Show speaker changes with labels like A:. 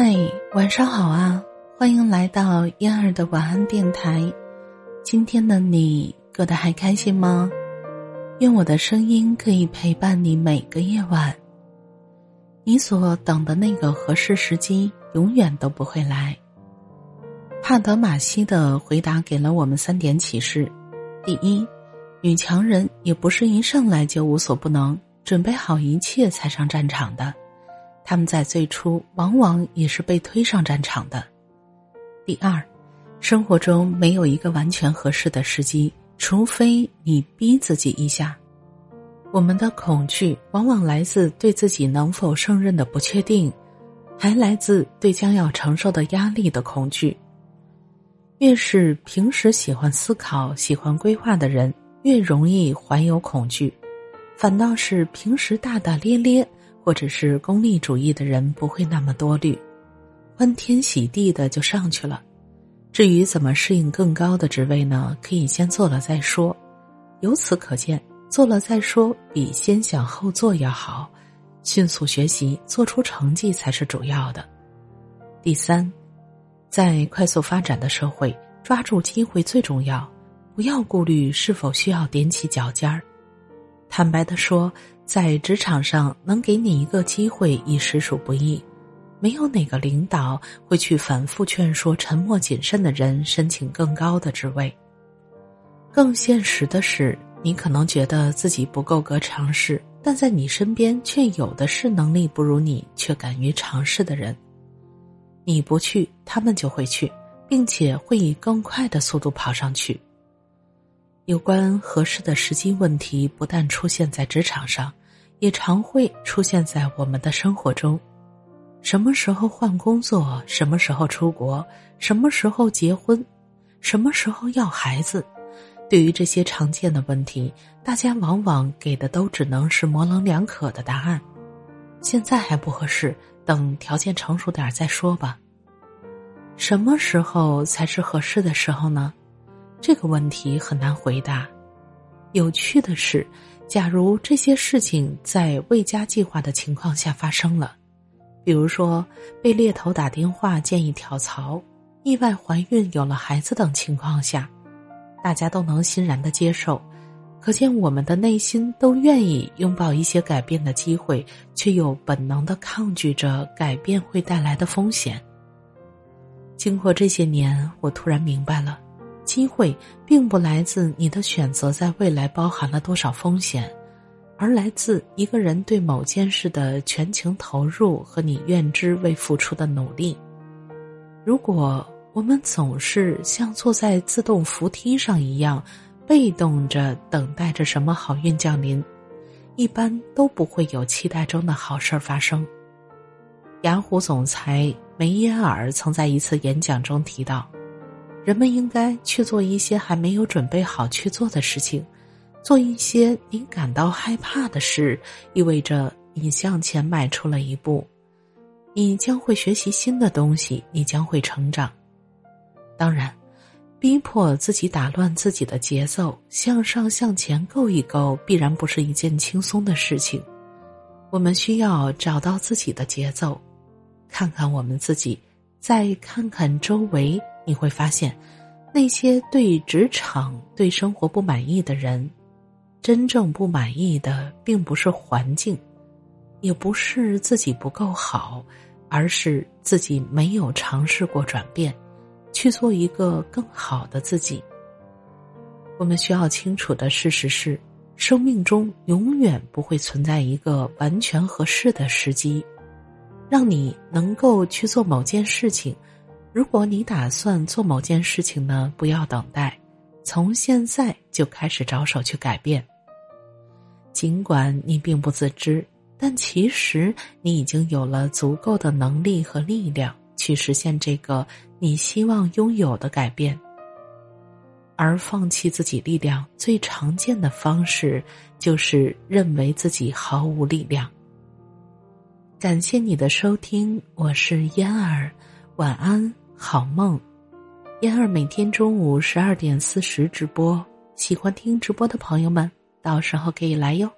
A: 嗨，晚上好啊！欢迎来到嫣儿的晚安电台。今天的你过得还开心吗？愿我的声音可以陪伴你每个夜晚。你所等的那个合适时机，永远都不会来。帕德玛西的回答给了我们三点启示：第一，女强人也不是一上来就无所不能，准备好一切才上战场的。他们在最初往往也是被推上战场的。第二，生活中没有一个完全合适的时机，除非你逼自己一下。我们的恐惧往往来自对自己能否胜任的不确定，还来自对将要承受的压力的恐惧。越是平时喜欢思考、喜欢规划的人，越容易怀有恐惧；反倒是平时大大咧咧。或者是功利主义的人不会那么多虑，欢天喜地的就上去了。至于怎么适应更高的职位呢？可以先做了再说。由此可见，做了再说比先想后做要好。迅速学习，做出成绩才是主要的。第三，在快速发展的社会，抓住机会最重要，不要顾虑是否需要踮起脚尖儿。坦白的说。在职场上，能给你一个机会已实属不易。没有哪个领导会去反复劝说沉默谨慎的人申请更高的职位。更现实的是，你可能觉得自己不够格尝试，但在你身边却有的是能力不如你却敢于尝试的人。你不去，他们就会去，并且会以更快的速度跑上去。有关合适的时机问题，不但出现在职场上，也常会出现在我们的生活中。什么时候换工作？什么时候出国？什么时候结婚？什么时候要孩子？对于这些常见的问题，大家往往给的都只能是模棱两可的答案。现在还不合适，等条件成熟点再说吧。什么时候才是合适的时候呢？这个问题很难回答。有趣的是，假如这些事情在未加计划的情况下发生了，比如说被猎头打电话建议跳槽、意外怀孕有了孩子等情况下，大家都能欣然的接受。可见我们的内心都愿意拥抱一些改变的机会，却又本能的抗拒着改变会带来的风险。经过这些年，我突然明白了。机会并不来自你的选择在未来包含了多少风险，而来自一个人对某件事的全情投入和你愿之为付出的努力。如果我们总是像坐在自动扶梯上一样，被动着等待着什么好运降临，一般都不会有期待中的好事儿发生。雅虎总裁梅耶尔曾在一次演讲中提到。人们应该去做一些还没有准备好去做的事情，做一些你感到害怕的事，意味着你向前迈出了一步。你将会学习新的东西，你将会成长。当然，逼迫自己打乱自己的节奏，向上向前够一够，必然不是一件轻松的事情。我们需要找到自己的节奏，看看我们自己，再看看周围。你会发现，那些对职场、对生活不满意的人，真正不满意的并不是环境，也不是自己不够好，而是自己没有尝试过转变，去做一个更好的自己。我们需要清楚的事实是，生命中永远不会存在一个完全合适的时机，让你能够去做某件事情。如果你打算做某件事情呢，不要等待，从现在就开始着手去改变。尽管你并不自知，但其实你已经有了足够的能力和力量去实现这个你希望拥有的改变。而放弃自己力量最常见的方式，就是认为自己毫无力量。感谢你的收听，我是嫣儿。晚安，好梦。燕儿每天中午十二点四十直播，喜欢听直播的朋友们，到时候可以来哟。